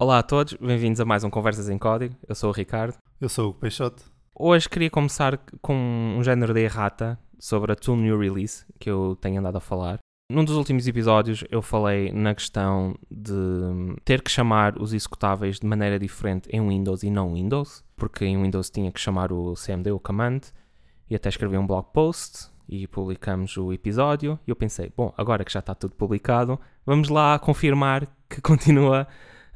Olá a todos, bem-vindos a mais um Conversas em Código. Eu sou o Ricardo. Eu sou o Peixoto. Hoje queria começar com um género de errata sobre a Tool New Release que eu tenho andado a falar. Num dos últimos episódios eu falei na questão de ter que chamar os executáveis de maneira diferente em Windows e não Windows, porque em Windows tinha que chamar o CMD, o command, e até escrevi um blog post e publicamos o episódio. E eu pensei, bom, agora que já está tudo publicado, vamos lá confirmar que continua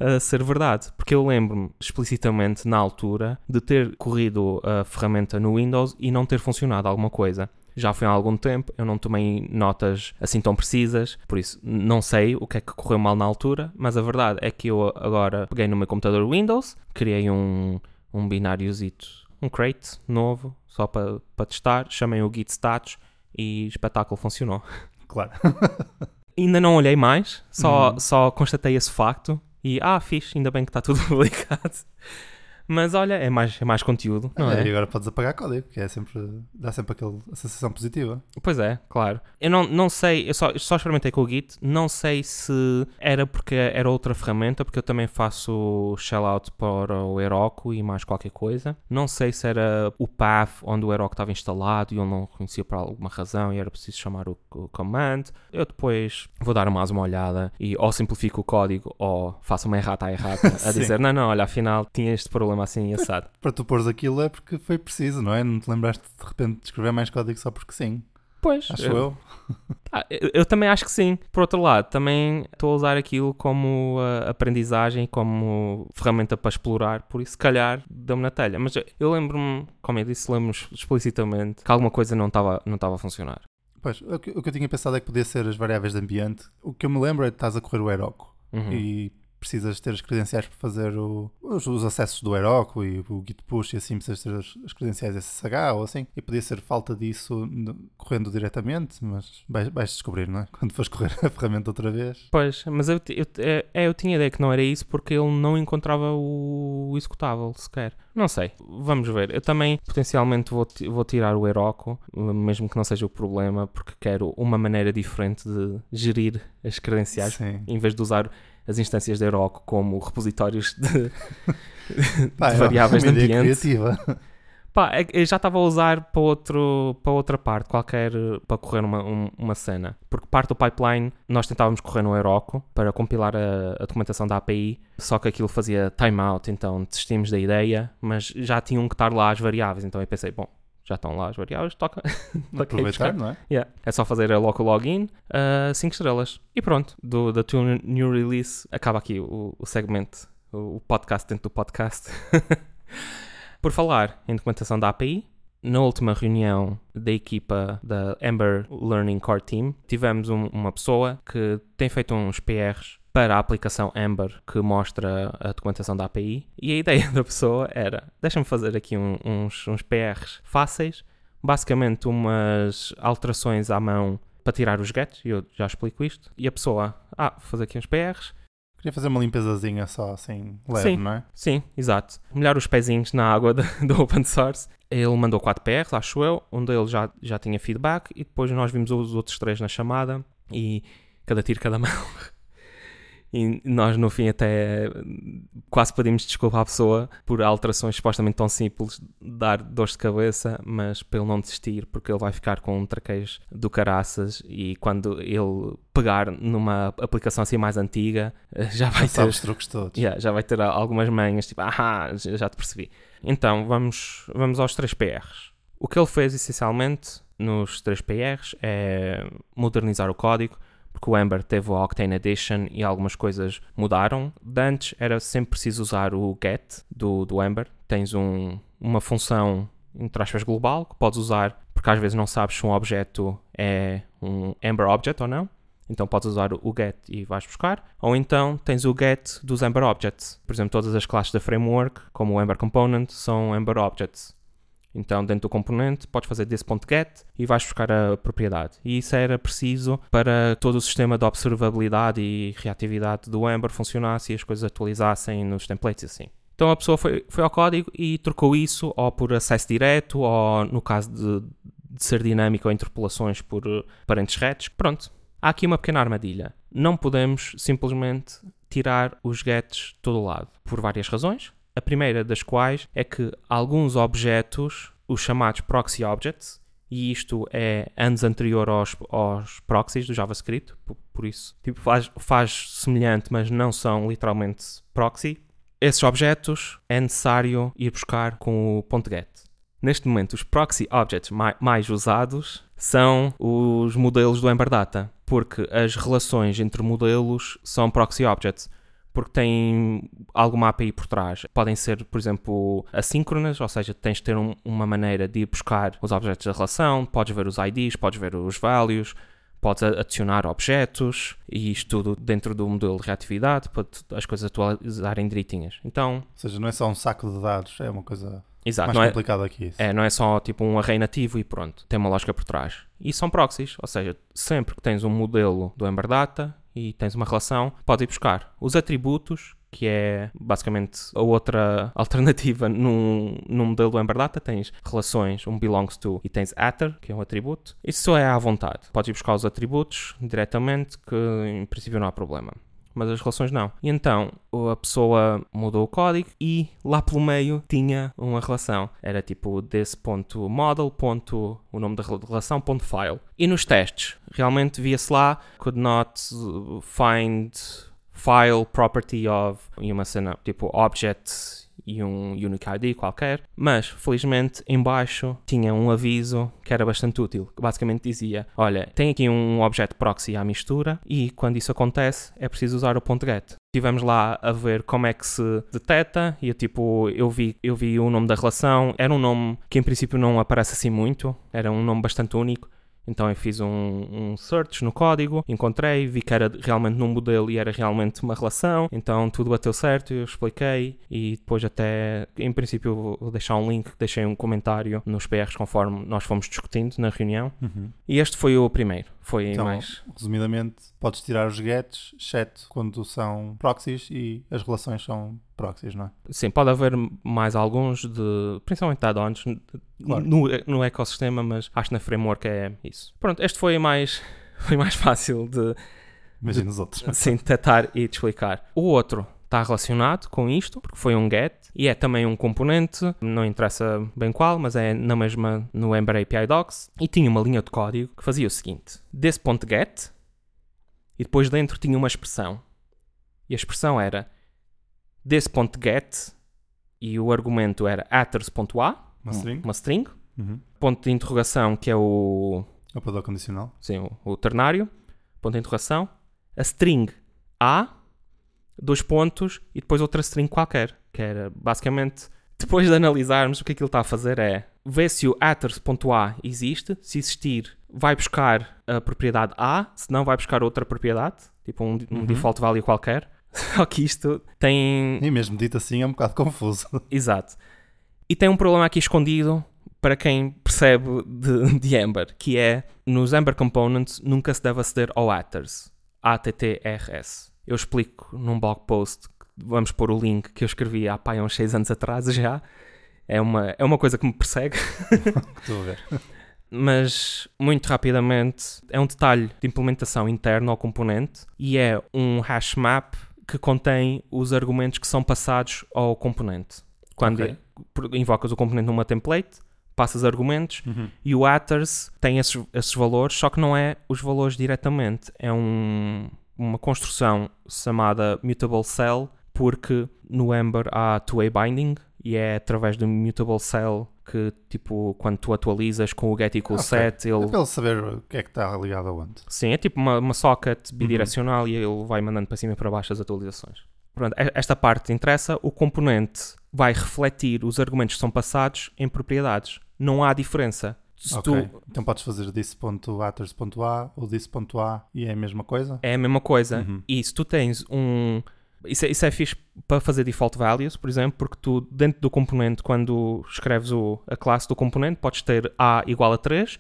a ser verdade. Porque eu lembro-me explicitamente na altura de ter corrido a ferramenta no Windows e não ter funcionado alguma coisa. Já foi há algum tempo, eu não tomei notas assim tão precisas, por isso não sei o que é que correu mal na altura, mas a verdade é que eu agora peguei no meu computador Windows, criei um, um bináriozito, um crate novo, só para pa testar, chamei o git status e espetáculo funcionou. Claro. Ainda não olhei mais, só, uhum. só constatei esse facto e, ah, fixe, ainda bem que está tudo publicado. Mas olha, é mais, é mais conteúdo, não é? é? E agora podes apagar código, que é sempre, dá sempre aquela sensação positiva. Pois é, claro. Eu não, não sei, eu só, só experimentei com o Git, não sei se era porque era outra ferramenta, porque eu também faço shell-out para o Heroku e mais qualquer coisa. Não sei se era o path onde o Heroku estava instalado e eu não conhecia por alguma razão e era preciso chamar o, o command. Eu depois vou dar mais uma olhada e ou simplifico o código ou faço uma errata à errata a dizer, não, não, olha, afinal tinha este problema problema assim assado. Para tu pôres aquilo é porque foi preciso, não é? Não te lembraste de repente de escrever mais código só porque sim. Pois. Acho eu. Eu. Ah, eu, eu. também acho que sim. Por outro lado, também estou a usar aquilo como uh, aprendizagem, como ferramenta para explorar, por isso, se calhar, deu-me na telha. Mas eu lembro-me, como eu disse, lembro-me explicitamente que alguma coisa não estava não a funcionar. Pois, o que, o que, eu tinha pensado é que podia ser as variáveis de ambiente. O que eu me lembro é que estás a correr o Heroku. Uhum. E precisas ter as credenciais para fazer o, os, os, acessos do Heroku e o Git push e assim precisas ter as, as, credenciais SSH ou assim. E podia ser falta disso no, correndo diretamente, mas vais, vais, descobrir, não é? Quando fores correr a ferramenta outra vez. Pois, mas eu, eu, é, é, eu tinha ideia que não era isso porque ele não encontrava o, o executável sequer. Não sei, vamos ver. Eu também potencialmente vou, vou tirar o Heroku, mesmo que não seja o problema, porque quero uma maneira diferente de gerir as credenciais Sim. em vez de usar as instâncias da Heroku como repositórios de, Pá, de é variáveis de ambiente. Criativa. Pá, é eu já estava a usar para, outro, para outra parte, qualquer, para correr uma, uma cena. Porque parte do pipeline nós tentávamos correr no Heroku para compilar a, a documentação da API, só que aquilo fazia timeout, então desistimos da ideia, mas já tinham que estar lá as variáveis, então eu pensei, bom, já estão lá as variáveis, toca. Aproveitar, não é? Yeah. É só fazer a local login, 5 uh, estrelas. E pronto, do, da tua new release acaba aqui o, o segmento, o, o podcast dentro do podcast. Por falar em documentação da API, na última reunião da equipa da Ember Learning Core Team, tivemos um, uma pessoa que tem feito uns PRs para a aplicação Ember que mostra a documentação da API. E a ideia da pessoa era: deixa-me fazer aqui um, uns, uns PRs fáceis, basicamente umas alterações à mão para tirar os gets, e eu já explico isto. E a pessoa, ah, vou fazer aqui uns PRs. Queria fazer uma limpezazinha só assim, leve, sim, não é? Sim, exato. Molhar os pezinhos na água do open source. Ele mandou 4 PRs, acho eu. Um deles já, já tinha feedback e depois nós vimos os outros três na chamada e cada tiro, cada mão. E nós, no fim, até quase pedimos desculpa à pessoa por alterações supostamente tão simples, dar dores de cabeça, mas para ele não desistir, porque ele vai ficar com um traquejo do caraças e quando ele pegar numa aplicação assim mais antiga, já vai já ter. os truques todos. Yeah, já vai ter algumas manhas, tipo, ah, já te percebi. Então, vamos, vamos aos 3 PRs. O que ele fez essencialmente nos 3 PRs é modernizar o código porque o Ember teve o Octane Edition e algumas coisas mudaram. De antes era sempre preciso usar o get do, do Ember. Tens um, uma função, entre aspas, global que podes usar porque às vezes não sabes se um objeto é um Ember Object ou não. Então podes usar o get e vais buscar. Ou então tens o get dos Ember Objects. Por exemplo, todas as classes da framework, como o Ember Component, são Ember Objects. Então, dentro do componente, podes fazer desse.get e vais buscar a propriedade. E isso era preciso para todo o sistema de observabilidade e reatividade do Ember funcionasse e as coisas atualizassem nos templates assim. Então a pessoa foi, foi ao código e trocou isso ou por acesso direto ou, no caso de, de ser dinâmico, ou interpolações por parentes retos. Pronto. Há aqui uma pequena armadilha. Não podemos simplesmente tirar os gets todo o lado, por várias razões. A primeira das quais é que alguns objetos, os chamados proxy objects, e isto é anos anterior aos, aos proxies do JavaScript, por, por isso tipo, faz, faz semelhante, mas não são literalmente proxy. Esses objetos é necessário ir buscar com o .get. Neste momento, os proxy objects mais, mais usados são os modelos do Ember Data, porque as relações entre modelos são proxy objects porque têm alguma API por trás. Podem ser, por exemplo, assíncronas, ou seja, tens de ter um, uma maneira de ir buscar os objetos da relação, podes ver os IDs, podes ver os values, podes adicionar objetos e isto tudo dentro do modelo de reatividade para as coisas atualizarem direitinhas. Então, ou seja, não é só um saco de dados, é uma coisa Exato, mais não complicada é, que isso. É, não é só tipo um array nativo e pronto, tem uma lógica por trás. E são proxies, ou seja, sempre que tens um modelo do Ember Data e tens uma relação, podes ir buscar os atributos, que é basicamente a outra alternativa num, num modelo Ember Data. Tens relações, um belongs to, e tens atter, que é um atributo. Isso é à vontade. Podes ir buscar os atributos diretamente, que em princípio não há problema mas as relações não. E então a pessoa mudou o código e lá pelo meio tinha uma relação. Era tipo desse.model. Ponto, o nome da relação, ponto file. E nos testes, realmente via-se lá could not find file property of e uma cena tipo object e um Unique ID qualquer, mas felizmente embaixo tinha um aviso que era bastante útil, que basicamente dizia, olha, tem aqui um objeto proxy à mistura e quando isso acontece é preciso usar o ponto .get. Estivemos lá a ver como é que se detecta e eu, tipo, eu vi, eu vi o nome da relação, era um nome que em princípio não aparece assim muito, era um nome bastante único, então eu fiz um, um, search no código, encontrei, vi que era realmente num modelo e era realmente uma relação, então tudo bateu certo, eu expliquei e depois até, em princípio vou deixar um link, deixei um comentário nos PRs conforme nós fomos discutindo na reunião. Uhum. E este foi o primeiro, foi então, mais... Resumidamente, podes tirar os gets, exceto quando são proxies e as relações são proxies, não é? Sim, pode haver mais alguns, de, principalmente add-ons claro. no, no ecossistema, mas acho que na framework é isso. Pronto, este foi mais, foi mais fácil de. Imagina os outros. Sim, detectar e de explicar. O outro está relacionado com isto, porque foi um get e é também um componente, não interessa bem qual, mas é na mesma no Ember API Docs e tinha uma linha de código que fazia o seguinte: desse ponto get e depois dentro tinha uma expressão. E a expressão era desse ponto get e o argumento era atters.a, uma string, uma string. Uhum. ponto de interrogação que é o... O operador condicional. Sim, o, o ternário, ponto de interrogação, a string a, dois pontos e depois outra string qualquer, que era basicamente, depois de analisarmos o que aquilo está a fazer é ver se o atters.a existe, se existir vai buscar a propriedade A, se não vai buscar outra propriedade, tipo um, um uhum. default value qualquer, Só que isto tem. E mesmo dito assim é um bocado confuso. Exato. E tem um problema aqui escondido para quem percebe de, de Ember, que é nos Ember Components nunca se deve aceder ao attrs. ATTRS. Eu explico num blog post, vamos pôr o link que eu escrevi há pai, uns 6 anos atrás já. É uma, é uma coisa que me persegue. Estou a ver. Mas muito rapidamente é um detalhe de implementação interna ao componente e é um hash map que contém os argumentos que são passados ao componente. Quando okay. invocas o componente numa template, passas argumentos uhum. e o atters tem esses, esses valores, só que não é os valores diretamente. É um, uma construção chamada mutable cell, porque no Ember há two-way binding e é através do mutable cell que, tipo, quando tu atualizas com o get equal okay. set, ele... É para ele saber o que é que está ligado aonde. Sim, é tipo uma, uma socket uhum. bidirecional uhum. e ele vai mandando para cima e para baixo as atualizações. Pronto, esta parte interessa. O componente vai refletir os argumentos que são passados em propriedades. Não há diferença. Se okay. tu... Então podes fazer this.atters.a ou this.a e é a mesma coisa? É a mesma coisa. Uhum. E se tu tens um isso é, isso é fixe para fazer default values, por exemplo, porque tu, dentro do componente, quando escreves o, a classe do componente, podes ter A igual a 3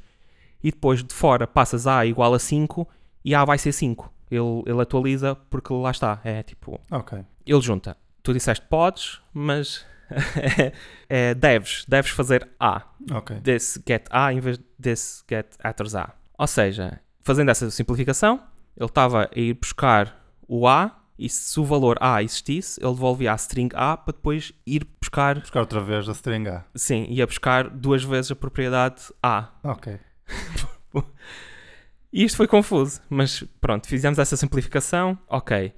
e depois de fora passas A igual a 5 e A vai ser 5. Ele, ele atualiza porque lá está. É tipo. Ok. Ele junta. Tu disseste podes, mas é, deves. Deves fazer A. Ok. Desse get A em vez desse get atters A. Ou seja, fazendo essa simplificação, ele estava a ir buscar o A e se o valor A existisse, ele devolvia a string A para depois ir buscar. Buscar outra vez a string A. Sim, ia buscar duas vezes a propriedade A. Ok. e isto foi confuso, mas pronto, fizemos essa simplificação, ok.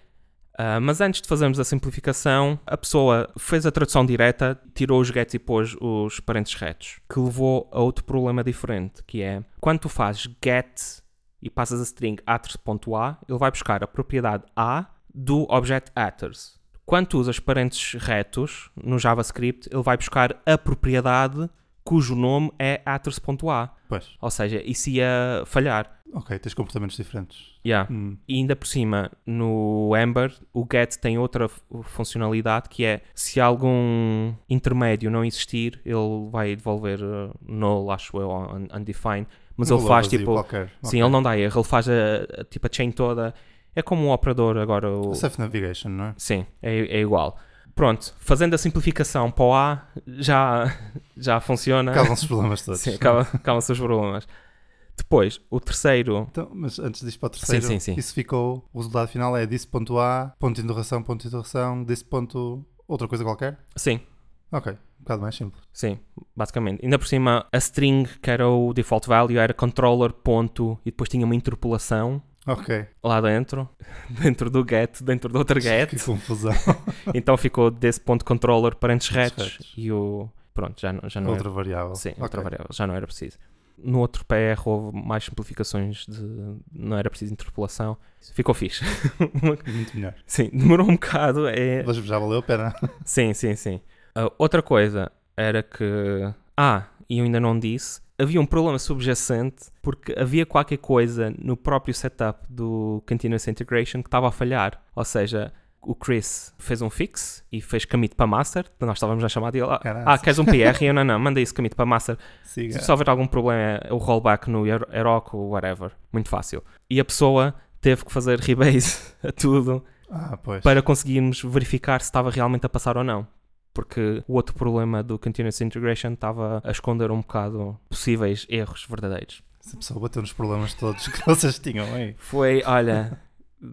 Uh, mas antes de fazermos a simplificação, a pessoa fez a tradução direta, tirou os gets e pôs os parentes retos, que levou a outro problema diferente, que é quando tu fazes get e passas a string atters.a, ele vai buscar a propriedade A do objeto atters. Quando tu usas parentes retos no JavaScript, ele vai buscar a propriedade cujo nome é atters.a. Pois. Ou seja, isso ia falhar. Ok, tens comportamentos diferentes. Yeah. Hum. E ainda por cima, no Ember, o get tem outra funcionalidade que é se algum intermédio não existir, ele vai devolver uh, null, acho eu, un undefined. Mas Um ele faz tipo. Sim, Ok. ele não dá erro, ele faz a, a- tipo a chain toda. É como um operador agora. O... Safe Navigation, não é? Sim, é, é igual. Pronto, fazendo a simplificação para o A, já, já funciona. Acabam-se os problemas todos. Sim, acaba- acabam-se os problemas. Depois, o terceiro. Então, mas antes disso para o terceiro, sim, sim. isso ficou, o resultado final é this.a, ponto de interrogação, ponto de interrogação, this ponto, outra coisa qualquer? Sim, Ok, um bocado mais simples. sim, basicamente. Ainda por cima, a string, que era o default value, era controller ponto e depois tinha uma interpolação Ok, lá dentro, dentro do get, dentro do outro get. que confusão. então ficou desse ponto controller parentes retos retos. e o. Pronto, já não, já não outra era. variável. Sim, Ok. outra variável, já não era preciso. No outro PR houve mais simplificações de. Não era preciso interpolação. Ficou fixe. Muito melhor. sim, demorou um bocado. É... Mas já valeu a pena. Sim, sim, sim. Uh, outra coisa era que. Ah, e eu ainda não disse. Havia um problema subjacente porque havia qualquer coisa no próprio setup do Continuous Integration que estava a falhar. Ou seja, o Chris fez um fix e fez commit para master. Nós estávamos a chamar dele. Ah, Caraca. ah, queres um PR? E eu não, não, manda isso commit para master. Siga. Se houver algum problema, é o rollback no Her- Heroku ou whatever. Muito fácil. E a pessoa teve que fazer rebase a tudo Ah, para conseguirmos verificar se estava realmente a passar ou não. Porque o outro problema do Continuous Integration estava a esconder um bocado possíveis erros verdadeiros. Essa pessoa bateu nos problemas todos que vocês tinham aí. Foi, olha,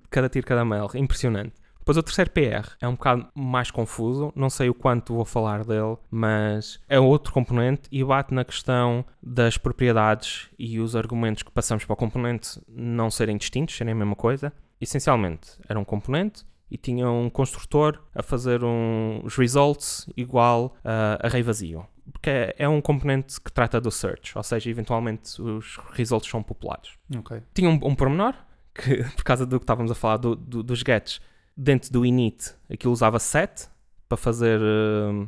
cada tiro, cada mel. Impressionante. Depois o terceiro PR é um bocado mais confuso, não sei o quanto vou falar dele, mas é outro componente e bate na questão das propriedades e os argumentos que passamos para o componente não serem distintos, serem a mesma coisa. Essencialmente, era um componente e tinha um construtor a fazer os results igual a array vazio. Porque é, é um componente que trata do search, ou seja, eventualmente os results são populados Ok. tinha um, um pormenor, que por causa do que estávamos a falar do, do- dos gets, dentro do init, aquilo usava set para fazer hum,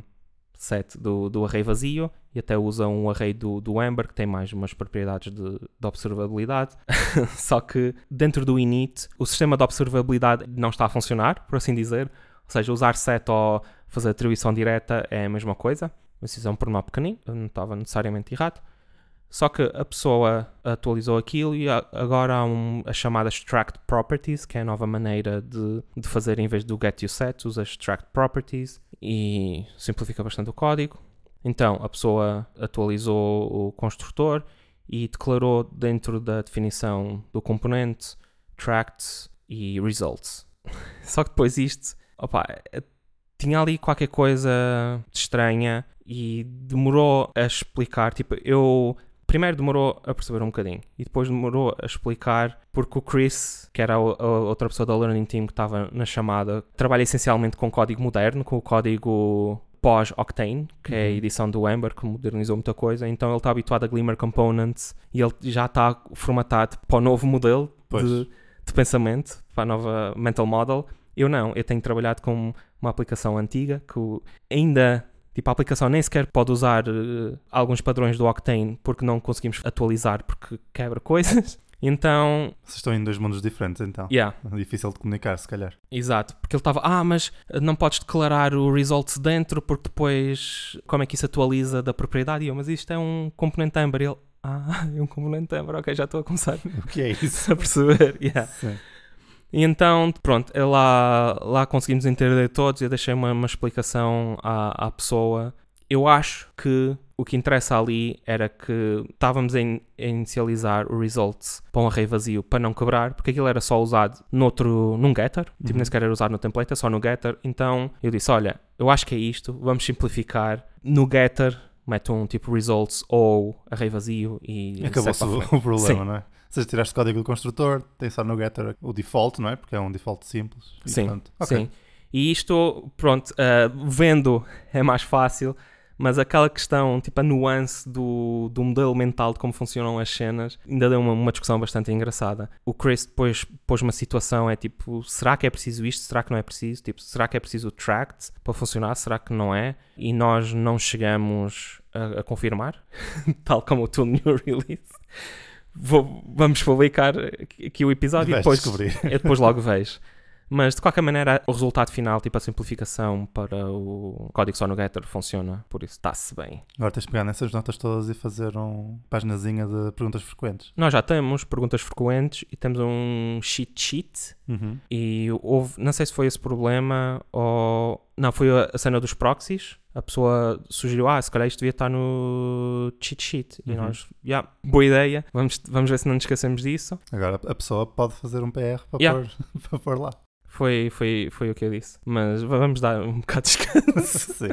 set do, do array vazio e até usa um array do, do Ember que tem mais umas propriedades de, de observabilidade. Só que dentro do init, o sistema de observabilidade não está a funcionar, por assim dizer. Ou seja, usar set ou fazer atribuição direta é a mesma coisa. Mas isso é um pormenor pequenino, não estava necessariamente errado. Só que a pessoa atualizou aquilo e agora há um, as chamadas tracked properties, que é a nova maneira de, de fazer em vez do get o set, usa tracked properties e simplifica bastante o código. Então a pessoa atualizou o construtor e declarou dentro da definição do componente tracked e results. Só que depois isto, opa, eh, tinha ali qualquer coisa de estranha e demorou a explicar. Tipo, eu primeiro demorou a perceber um bocadinho e depois demorou a explicar porque o Chris, que era a, a outra pessoa da Learning Team que estava na chamada, trabalha essencialmente com código moderno, com o código pós-Octane, que é a Uhum. edição do Ember, que modernizou muita coisa. Então ele está habituado a Glimmer Components e ele já está formatado para o novo modelo de, de pensamento, para a nova mental model. Eu não, eu tenho trabalhado com uma aplicação antiga que ainda, tipo, a aplicação nem sequer pode usar eh, alguns padrões do Octane porque não conseguimos atualizar porque quebra coisas. Então, Vocês estão em dois mundos diferentes então. yeah, É difícil de comunicar, se calhar. exato. Porque ele estava, ah, mas não podes declarar o results dentro porque depois como é que isso atualiza da propriedade? E eu, mas isto é um componente Ember. E ele, ah, é um componente Ember, ok, já estou a começar O que é isso? a perceber. Yeah. Sim. E então, pronto, eu lá, lá conseguimos entender todos. Eu deixei uma, uma explicação à, à pessoa Eu acho que o que interessa ali era que estávamos a, in a inicializar o results para um array vazio para não quebrar, porque aquilo era só usado noutro, num getter, tipo, Uhum. nem sequer era usado no template, é só no getter. Então eu disse: Olha, eu acho que é isto, vamos simplificar. No getter, mete um tipo results ou array vazio e Acabou-se o, problema, Sim. não é? Se tiraste o código do construtor, tem só no getter o default, não é? Porque é um default simples. E Sim, pronto. Ok. Sim. E isto, pronto, ah, vendo é mais fácil, mas aquela questão, tipo a nuance do, do modelo mental de como funcionam as cenas, ainda deu uma, uma discussão bastante engraçada. O Chris depois pôs uma situação, é tipo, será que é preciso isto? Será que não é preciso? Tipo, será que é preciso o tract para funcionar? Será que não é? E nós não chegamos a, a confirmar, tal como o Tool New Release. Vou- vamos publicar aqui o episódio e depois, depois logo vejo. Mas de qualquer maneira, o resultado final, tipo a simplificação para o código só no Getter, funciona, por isso está-se bem. Agora tens de pegar nessas notas todas e fazer uma paginazinha de perguntas frequentes. Nós já temos perguntas frequentes e temos um cheat sheet. Uhum. E houve, não sei se foi esse problema ou. Não, foi a, cena dos proxies. A pessoa sugeriu, ah, se calhar isto devia estar no cheat sheet. E Uhum. nós, yeah, boa ideia, vamos, vamos ver se não nos esquecemos disso. Agora a pessoa pode fazer um PR para, Yeah. pôr, para pôr lá. Foi, foi, foi o que eu disse. Mas vamos dar um bocado de descanso. Sim.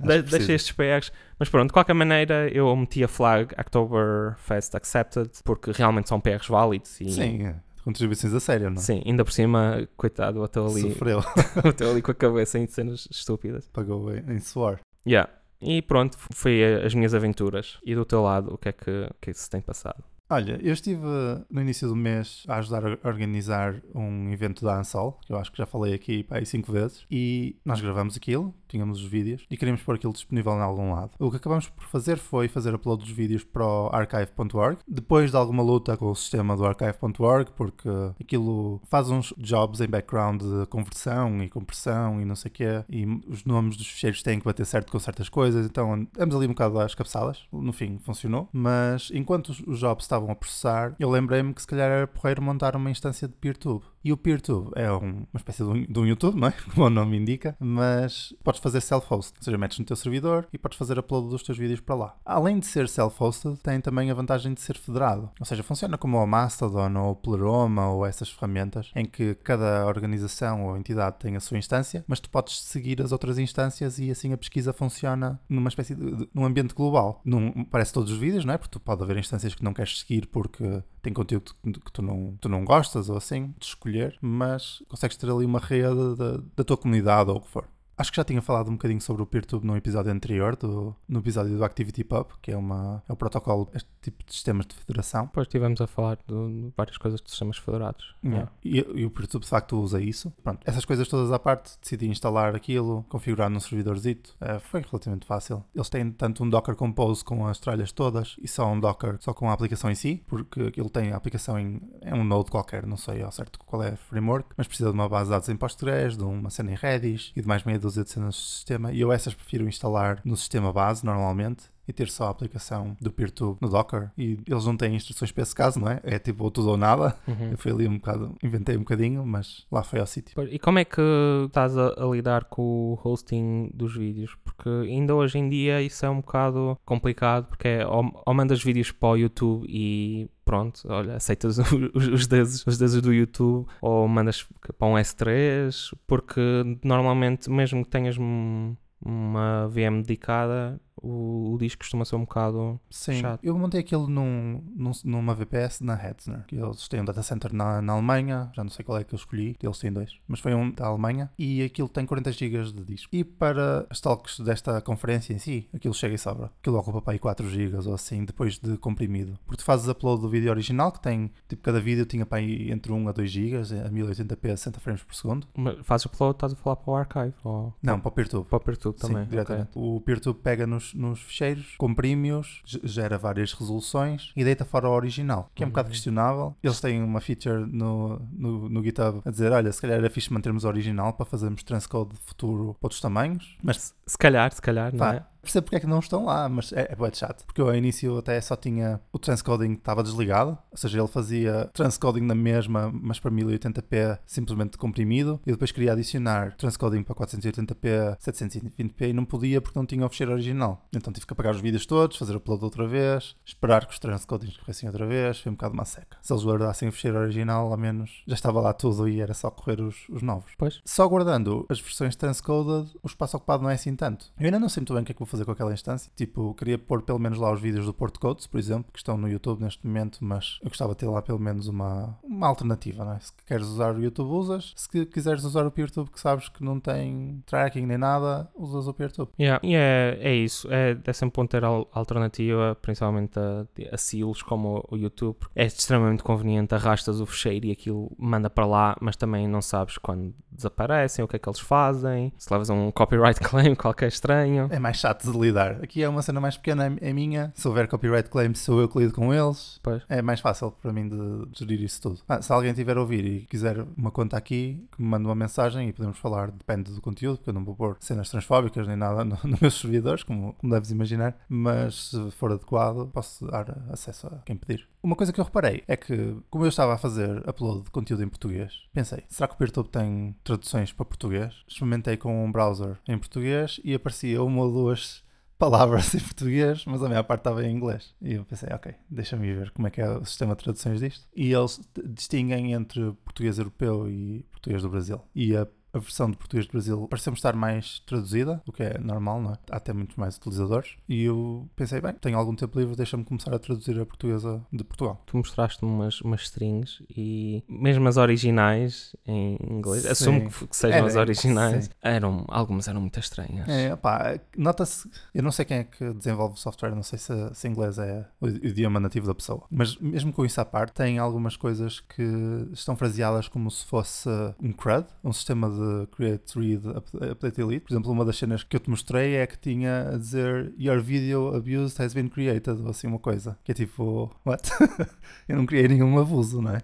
De deixei estes PRs. Mas pronto, de qualquer maneira, eu meti a flag Oktoberfest Accepted porque realmente são PRs válidos. E, Sim, é. contribuições a sério, não é? Sim, ainda por cima, coitado, estou ali, Sofreu, estou ali com a cabeça em cenas estúpidas. pagou em, em suor. Yeah. E pronto, foi a- as minhas aventuras. E do teu lado, o que é que, é que se tem passado? Olha, eu estive no início do mês a ajudar a organizar um evento da Ansol, que eu acho que já falei aqui pá, aí cinco vezes, e nós gravamos aquilo, tínhamos os vídeos, e queríamos pôr aquilo disponível em algum lado. O que acabamos por fazer foi fazer upload dos vídeos para o archive.org, depois de alguma luta com o sistema do archive.org, porque aquilo faz uns jobs em background de conversão e compressão e não sei o quê, e os nomes dos ficheiros têm que bater certo com certas coisas, então andamos ali um bocado às cabeçadas, no fim funcionou, mas enquanto os, os jobs estavam a processar, eu lembrei-me que se calhar era porreiro montar uma instância de PeerTube. E o PeerTube é um- uma espécie de um, YouTube, não é? Como o nome indica, mas podes fazer self-host, ou seja, metes no teu servidor e podes fazer upload dos teus vídeos para lá. Além de ser self-hosted, tem também a vantagem de ser federado, ou seja, funciona como o Mastodon ou o Pleroma ou essas ferramentas em que cada organização ou entidade tem a sua instância, mas tu podes seguir as outras instâncias e assim a pesquisa funciona numa espécie de, de- num ambiente global. Não parece todos os vídeos, não é? Porque tu pode haver instâncias que não queres seguir porque tem conteúdo que tu não, tu não gostas ou assim, de escolher, mas consegues ter ali uma rede da- da tua comunidade ou o que for. Acho que já tinha falado um bocadinho sobre o PeerTube no episódio anterior, do, no episódio do ActivityPub, que é, uma, é o protocolo, este tipo de sistemas de federação. Depois estivemos a falar de, várias coisas de sistemas federados. Yeah. E, e o PeerTube de facto usa isso. Pronto, essas coisas todas à parte, decidi instalar aquilo, configurar num servidorzito. Eh, foi relativamente fácil. Eles têm tanto um Docker Compose com as tralhas todas e só um Docker só com a aplicação em si, porque ele tem a aplicação em é um node qualquer, não sei ao certo qual é framework, mas precisa de uma base de dados em Postgres, de uma cena em Redis e de mais meia dúzia de cenas do sistema. E eu essas prefiro instalar no sistema base normalmente e ter só a aplicação do PeerTube no Docker. E eles não têm instruções para esse caso, não é? É tipo ou tudo ou nada. Uhum. Eu fui ali um bocado, inventei um bocadinho, mas lá foi ao sítio. E como é que estás a, a lidar com o hosting dos vídeos? Porque ainda hoje em dia isso é um bocado complicado, porque é, ou, ou mandas vídeos para o YouTube e pronto, olha, aceitas os, os deuses, os deuses do YouTube, ou mandas para um S3, porque normalmente, mesmo que tenhas um- uma VM dedicada, o, o disco costuma ser um bocado Sim, chato. eu montei aquilo num, num- numa VPS na Hetzner, que eles têm um data center na, na Alemanha, já não sei qual é que eu escolhi, eles têm dois, mas foi um da Alemanha, e aquilo tem 40 GB de disco. E para as talks desta conferência em si, aquilo chega e sobra. Aquilo ocupa para aí 4 GB ou assim, depois de comprimido. Porque tu fazes upload do vídeo original, que tem, tipo, cada vídeo tinha para aí entre 1 a 2 GB, a 1080p a 60 frames por segundo. Mas Fazes upload, estás a falar para o archive ou Não, para o PeerTube. para o PeerTube Sim, também. ok. diretamente. O PeerTube pega nos, nos ficheiros, comprime-os, ge- gera várias resoluções e deita fora o original, que é um bocado Uhum. questionável. Eles têm uma feature no, no, no GitHub a dizer: olha, se calhar era fixe mantermos o original para fazermos transcode futuro para outros tamanhos, mas Se calhar, se calhar, não é? Percebo porque é que não estão lá, mas é, é de chato. Porque eu ao início até só tinha o transcoding estava desligado, ou seja, ele fazia transcoding na mesma, mas para 1080p simplesmente comprimido, e depois queria adicionar transcoding para 480p, 720p e não podia porque não tinha o fecheiro original. Então tive que apagar os vídeos todos, fazer o upload outra vez, esperar que os transcodings corressem outra vez, foi um bocado uma seca. Se eles guardassem o fecheiro original, ao menos já estava lá tudo e era só correr os, os novos. Pois. Só guardando as versões transcoded, o espaço ocupado não é assim tanto. Eu ainda não sei muito bem o que é que vou fazer com aquela instância. Tipo, queria pôr pelo menos lá os vídeos do Port Codes, por exemplo, que estão no YouTube neste momento, mas eu gostava de ter lá pelo menos uma, uma alternativa, não é? Se queres usar o YouTube, usas. Se quiseres usar o PeerTube, que sabes que não tem tracking nem nada, usas o PeerTube. Yeah. E é, é isso. É, é sempre bom ter alternativa, principalmente a, a silos como o YouTube. É extremamente conveniente, arrastas o fecheiro e aquilo manda para lá, mas também não sabes quando desaparecem, o que é que eles fazem, se levas um copyright claim qualquer estranho. É mais chato de lidar. Aqui é uma cena mais pequena, é minha. Se houver copyright claim, sou eu que lido com eles. Pois. É mais fácil para mim de gerir isso tudo. Ah, se alguém tiver a ouvir e quiser uma conta aqui, que me mande uma mensagem e podemos falar, depende do conteúdo, porque eu não vou pôr cenas transfóbicas nem nada nos no meus servidores, como, como deves imaginar, mas se for adequado, posso dar acesso a quem pedir. Uma coisa que eu reparei é que, como eu estava a fazer upload de conteúdo em português, pensei, será que o PeerTube tem traduções para português? Experimentei com um browser em português e aparecia uma ou duas palavras em português, mas a maior parte estava em inglês. E eu pensei, ok, deixa-me ver como é que é o sistema de traduções disto. E eles distinguem entre português europeu e português do Brasil. E a a versão de português do Brasil pareceu-me estar mais traduzida, o que é normal, não é? Há até muitos mais utilizadores. E eu pensei, bem, tenho algum tempo livre, deixa-me começar a traduzir a portuguesa de Portugal. Tu mostraste-me umas, umas strings e mesmo as originais em inglês, sim. assumo que, que sejam Era, as originais, sim. eram, algumas eram muito estranhas. É, pá, nota-se, eu não sei quem é que desenvolve o software, não sei se, se inglês é o idioma nativo da pessoa, mas mesmo com isso à parte, tem algumas coisas que estão fraseadas como se fosse um CRUD, um sistema de Create Read Update Elite. Por exemplo, uma das cenas que eu te mostrei é que tinha a dizer Your video abuse has been created, ou assim uma coisa. Que é tipo, what? eu não criei nenhum abuso, não é?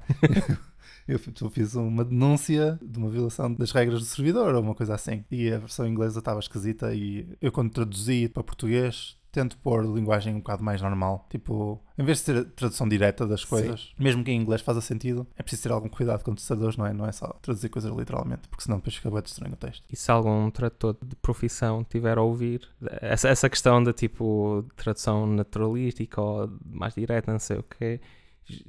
eu fiz uma denúncia de uma violação das regras do servidor ou uma coisa assim. E a versão inglesa estava esquisita e eu quando traduzi para português tento pôr linguagem um bocado mais normal. Tipo, em vez de ter tradução direta das coisas, Sim. mesmo que em inglês faça sentido, é preciso ter algum cuidado com os tradutores, não é? Não é só traduzir coisas literalmente, porque senão depois fica bem estranho o texto. E se algum tradutor de profissão tiver a ouvir, essa, essa questão da tipo tradução naturalística ou mais direta, não sei o quê,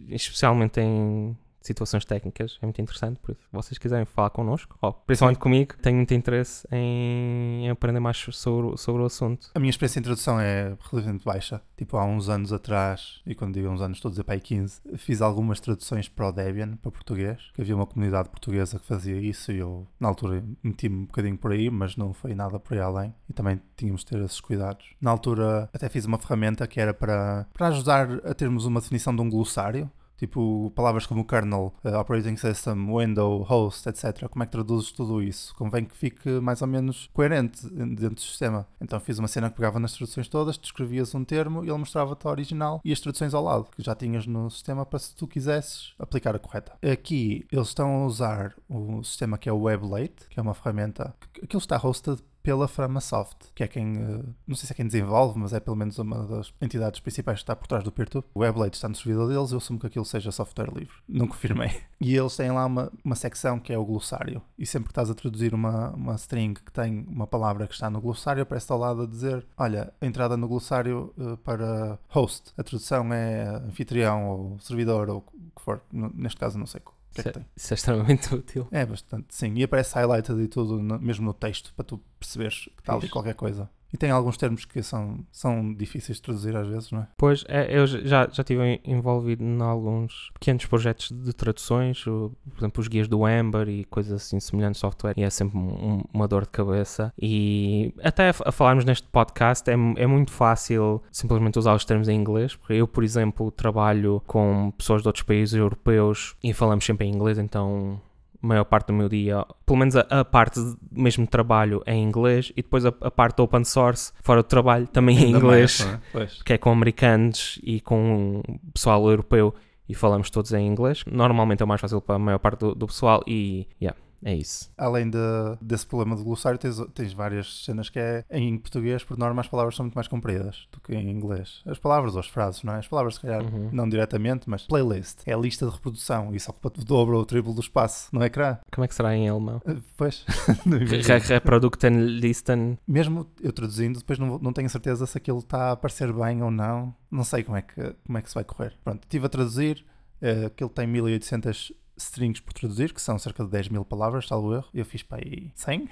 especialmente em situações técnicas, é muito interessante, por isso, se vocês quiserem falar connosco, ou principalmente comigo, tenho muito interesse em aprender mais sobre, sobre o assunto. A minha experiência em tradução é relativamente baixa. Tipo, há uns anos atrás, e quando digo uns anos, estou a dizer para aí 15, fiz algumas traduções para o Debian, para português, que havia uma comunidade portuguesa que fazia isso e eu, na altura, meti-me um bocadinho por aí, mas não foi nada por aí além. E também tínhamos de ter esses cuidados. Na altura, até fiz uma ferramenta que era para, para ajudar a termos uma definição de um glossário Tipo, palavras como kernel, uh, operating system, window, host, etc. Como é que traduzes tudo isso? Convém que fique mais ou menos coerente dentro do sistema. Então fiz uma cena que pegava nas traduções todas, tu escrevias um termo e ele mostrava-te a original e as traduções ao lado, que já tinhas no sistema para se tu quisesses aplicar a correta. Aqui eles estão a usar o sistema que é o WebLate, que é uma ferramenta. Aquilo está hosted pela Framasoft, que é quem, eh, não sei se é quem desenvolve, mas é pelo menos uma das entidades principais que está por trás do PeerTube. O WebLate está no servidor deles, eu assumo que aquilo seja software livre. Não confirmei. E eles têm lá uma, uma secção que é o glossário. E sempre que estás a traduzir uma, uma string que tem uma palavra que está no glossário, aparece ao lado a dizer: Olha, a entrada no glossário uh, para host. A tradução é anfitrião ou servidor ou o que for. Neste caso, não sei que é que é isso é extremamente útil. É bastante, sim. E aparece highlighted e tudo, no, mesmo no texto, para tu perceberes que está ali qualquer coisa. E tem alguns termos que são, são difíceis de traduzir às vezes, não é? Pois, é, eu já, já estive envolvido em alguns pequenos projetos de traduções, por exemplo, os guias do Ember e coisas assim semelhantes software, e é sempre um, uma dor de cabeça. E até a falarmos neste podcast, é, é muito fácil simplesmente usar os termos em inglês, porque eu, por exemplo, trabalho com pessoas de outros países europeus e falamos sempre em inglês, então maior parte do meu dia, pelo menos a, a parte de, mesmo de trabalho é em inglês e depois a, a parte do open source, fora do trabalho, também é em inglês, mais, que é com americanos e com pessoal europeu e falamos todos em inglês. Normalmente é mais fácil para a maior parte do, do pessoal e yeah, É isso. Além de, desse problema do glossário, tens, tens várias cenas que é em português, por norma, as palavras são muito mais compridas do que em inglês. As palavras ou as frases, não é? As palavras, se calhar, Uhum. não diretamente, mas playlist é a lista de reprodução. Isso ocupa o dobro ou o triplo do espaço no ecrã. Como é que será em alemão? Eh, Pois, não imagino. Re- Reprodukten listen. mesmo eu traduzindo, depois não, não tenho certeza se aquilo está a aparecer bem ou não. Não sei como é que, como é que se vai correr. Pronto, estive a traduzir. eh, aquilo tem 1800 strings por traduzir, que são cerca de 10 mil palavras, salvo erro. Eu fiz para aí 100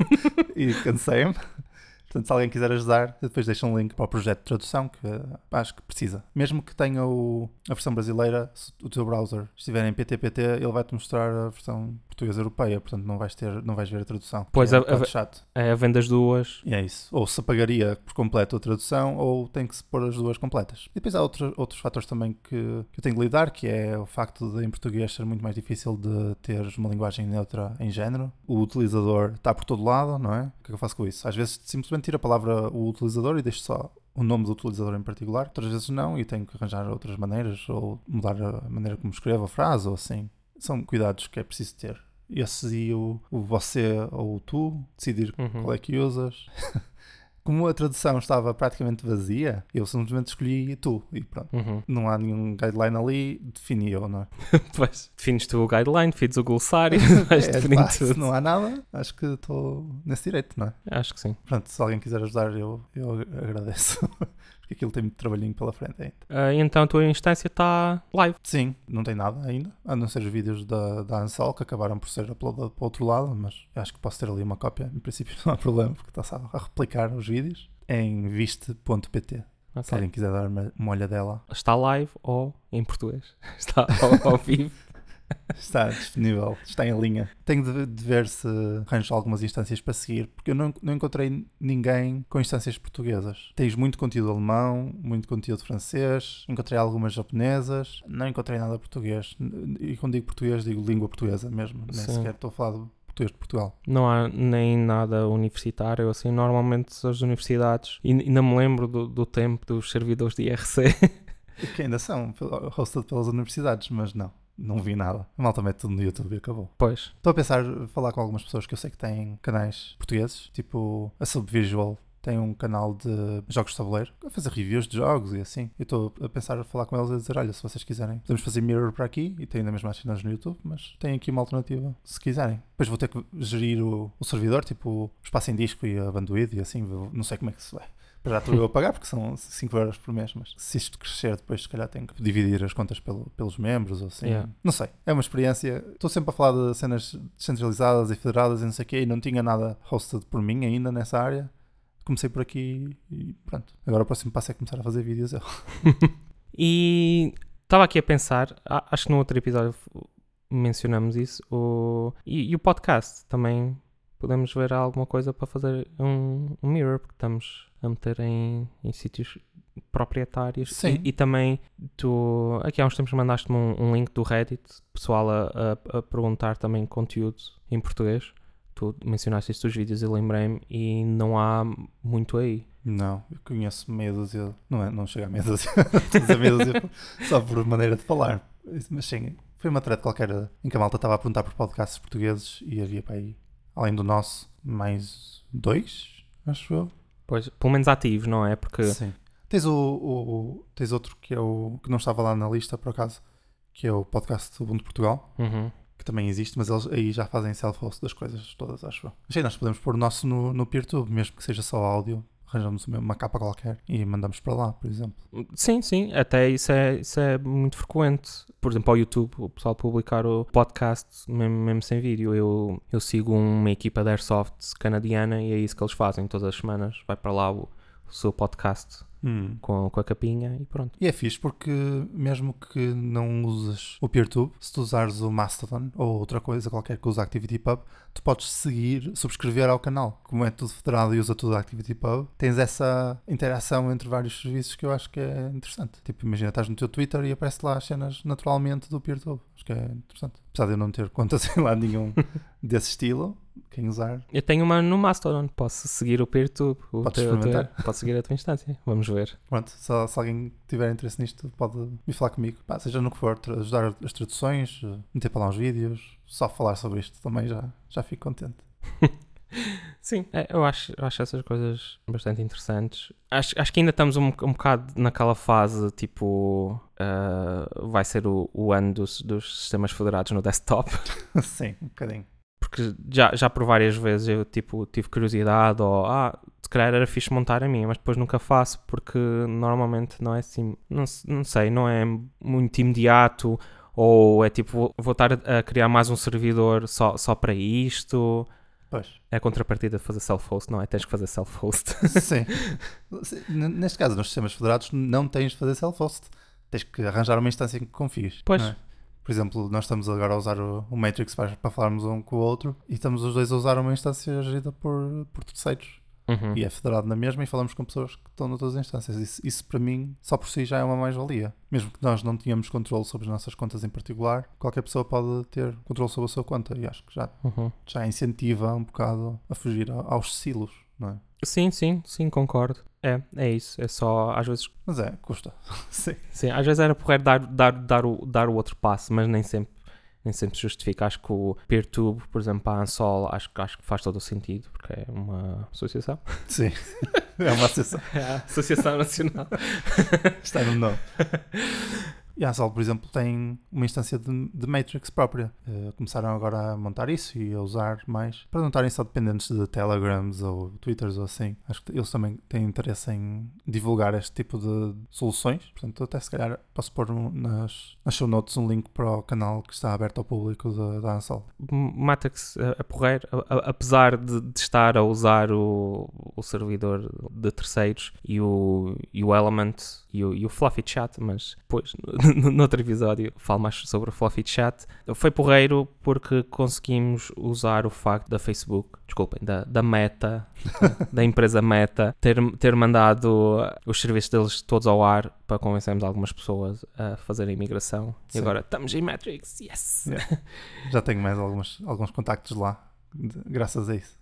e cansei-me. Portanto, se alguém quiser ajudar, depois deixa um link para o projeto de tradução que eh, acho que precisa. Mesmo que tenha o- a versão brasileira, se o teu browser estiver em PTPT, ele vai-te mostrar a versão portuguesa europeia, portanto não vais, ter, não vais ver a tradução. Pois, é a- a- chato. É a venda das duas. E é isso. Ou se apagaria por completo a tradução, ou tem que se pôr as duas completas. E depois há outros, outros fatores também que, que eu tenho de lidar, que é o facto de em português ser muito mais difícil de teres uma linguagem neutra em género. O utilizador está por todo lado, não é? O que é que eu faço com isso? Às vezes simplesmente tiro a palavra o utilizador e deixo só o nome do utilizador em particular. Outras vezes não, e tenho que arranjar outras maneiras, ou mudar a maneira como escrevo a frase, ou assim. São cuidados que é preciso ter. Esse e o, o você ou o tu, decidir Uhum. qual é que usas. Como a tradução estava praticamente vazia, eu simplesmente escolhi tu e pronto. Uhum. Não há nenhum guideline ali, defini eu, não é? Pois, defines tu o guideline, defines o glossário, vais É, definindo pá, se tudo. não há nada, acho que estou nesse direito, não é? Acho que sim. Pronto, se alguém quiser ajudar, eu, eu agradeço. Aquilo tem muito trabalhinho pela frente ainda. E então a tua instância está live. Sim, não tem nada ainda, a não ser os vídeos da, da Ansel que acabaram por ser uploadados para o outro lado, mas acho que posso ter ali uma cópia, em princípio não há problema, porque está a replicar os vídeos em viste.pt. Se Ok. alguém quiser dar uma, uma olhadela, Está live ou em português? Está ao, ao vivo? está disponível, está em linha. Tenho de, de ver se arranjo algumas instâncias para seguir, porque eu não, não encontrei ninguém com instâncias portuguesas. Tens muito conteúdo alemão, muito conteúdo francês, encontrei algumas japonesas, não encontrei nada português. E quando digo português, digo língua portuguesa mesmo, nem Sim. sequer estou a falar de português de Portugal. Não há nem nada universitário, assim, normalmente as universidades, e ainda me lembro do, do tempo dos servidores de IRC, Que ainda são hosted pelas universidades, mas não, não vi nada. Malta mete tudo no YouTube e acabou. pois, Estou a pensar falar com algumas pessoas que eu sei que têm canais portugueses, tipo a Subvisual tem um canal de jogos de tabuleiro, a fazer reviews de jogos e assim. Eu estou a pensar a falar com eles e a dizer: olha, se vocês quiserem, podemos fazer mirror para aqui e tem ainda mesmo as cenas no YouTube, mas tem aqui uma alternativa se quiserem. Depois vou ter que gerir o, o servidor, tipo o espaço em disco e a Banduid e assim, não sei como é que se vai. Já estou eu a pagar porque são 5 euros por mês, mas se isto crescer, depois se calhar tenho que dividir as contas pelo- pelos membros ou assim. Yeah. Não sei, é uma experiência. Estou sempre a falar de cenas descentralizadas e federadas e não sei o quê, e não tinha nada hosted por mim ainda nessa área. Comecei por aqui e pronto. Agora o próximo passo é começar a fazer vídeos. Eu. E estava aqui a pensar, acho que no outro episódio mencionamos isso, o, e, e o podcast também podemos ver alguma coisa para fazer um, um mirror, porque estamos a meter em, em sítios proprietários Sim. E, e também tu aqui há uns tempos mandaste-me um, um link do Reddit pessoal a, a- a perguntar também conteúdo em português tu mencionaste isso dos vídeos e lembrei-me e não há muito aí Não, eu conheço meia dúzia. Não, é, não chega a meia dúzia. Meia dúzia só por maneira de falar. Mas sim, foi uma thread qualquer em que a malta estava a perguntar por podcasts portugueses e havia para aí, além do nosso, mais dois, acho eu. pois, pelo menos ativos, não é? Porque Sim. Tens, o, o- tens outro que é o que não estava lá na lista por acaso, que é o podcast do Ubuntu Portugal, Uhum. que também existe, mas eles aí já fazem self-host das coisas todas, acho eu. Sim, nós podemos pôr o nosso no, no PeerTube, mesmo que seja só áudio, arranjamos uma capa qualquer e mandamos para lá, por exemplo. Sim, sim, até isso é, isso é muito frequente. Por exemplo, ao YouTube, o pessoal publicar o podcast mesmo, mesmo sem vídeo. Eu, eu sigo uma equipa de Airsoft canadiana e é isso que eles fazem todas as semanas. Vai para lá o, o seu podcast com, com a capinha e pronto. E é fixe porque mesmo que não uses o PeerTube, se tu usares o Mastodon ou outra coisa qualquer que use ActivityPub, tu podes seguir, subscrever ao canal. Como é tudo federado e usa tudo ActivityPub, tens essa interação entre vários serviços que eu acho que é interessante. Tipo, imagina, estás no teu Twitter e aparece lá as cenas naturalmente do PeerTube. Acho que é interessante. Apesar de eu não ter conta sem lá nenhum desse estilo, quem usar Eu tenho uma no Mastodon, posso seguir o PeerTube. O Podes teu- o teu- experimentar. Posso seguir a tua instância. Vamos ver. Pronto, se, se alguém tiver interesse nisto, pode me falar comigo. Pá, seja no que for, ajudar as traduções, eh, meter para lá uns vídeos, só falar sobre isto também já, já fico contente. Sim, é, eu, acho, eu acho essas coisas bastante interessantes. Acho, acho que ainda estamos um, um bocado naquela fase tipo. Uh, vai ser o, o ano dos, dos sistemas federados no desktop. Sim, um bocadinho. Porque já, já por várias vezes eu tipo, tive curiosidade ou. Ah, se calhar era fixe montar a minha, mas depois nunca faço porque normalmente não é assim. Não, não sei, não é muito imediato. Ou é tipo, vou, vou estar a criar mais um servidor só, só para isto. Pois. É a contrapartida de fazer self-host, não é? Tens que fazer self-host. Sim. Neste caso, nos sistemas federados, não tens de fazer self-host. Tens que arranjar uma instância em que confies. Pois. É? Por exemplo, nós estamos agora a usar o, o Matrix para, para falarmos um com o outro e estamos os dois a usar uma instância gerida por, por terceiros. Uhum. E é federado na mesma e falamos com pessoas que estão noutras instâncias. Isso, isso para mim, só por si já é uma mais-valia. Mesmo que nós não tenhamos controle sobre as nossas contas em particular, qualquer pessoa pode ter controle sobre a sua conta. E acho que já, uhum. já incentiva um bocado a fugir aos silos, não é? Sim, sim, sim, concordo. É, é isso. É só, às vezes. Mas é, custa. sim. Sim, às vezes era porreiro dar, dar, dar, o, dar o outro passo, mas nem sempre nem sempre se justifica. Acho que o PeerTube, por exemplo, a Ansol, acho, acho que faz todo o sentido, porque é uma associação. Sim, é uma associação. É a Associação Nacional. Está no nome. E a Ansol, por exemplo, tem uma instância de, de Matrix própria. Uh, começaram agora a montar isso e a usar mais para não estarem só dependentes de Telegrams ou Twitters ou assim. Acho que eles também têm interesse em divulgar este tipo de soluções. Portanto, até se calhar posso pôr nas, nas show notes um link para o canal que está aberto ao público da Ansol. Matrix a, a porrer, apesar de, de, estar a usar o, o servidor de terceiros e o, e o Element e o, e o Fluffy Chat, mas depois no outro episódio falo mais sobre o Fluffy Chat. Foi porreiro porque conseguimos usar o facto da Facebook, desculpem, da, da Meta, da empresa Meta, ter, ter mandado os serviços deles todos ao ar para convencermos algumas pessoas a fazerem imigração. Sim. E agora estamos em Matrix, yes! Yeah. Já tenho mais alguns, alguns contactos lá, graças a isso.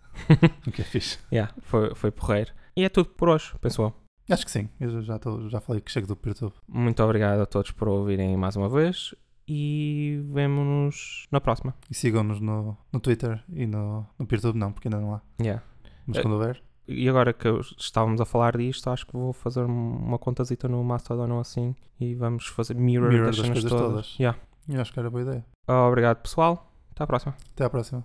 o que é fixe. Yeah, foi, foi porreiro. E é tudo por hoje, pessoal. Acho que sim, eu já, tô, já falei que chego do YouTube. Muito obrigado a todos por ouvirem mais uma vez e vemo-nos na próxima. E sigam-nos no, no Twitter e no, no PeerTube não, porque ainda não há. Yeah. Mas quando houver. E agora que estávamos a falar disto, acho que vou fazer uma contazita no Mastodon ou assim e vamos fazer mirror, mirror das, das coisas todas. todas. Yeah. Eu acho que era boa ideia. Obrigado pessoal, até à próxima. Até à próxima.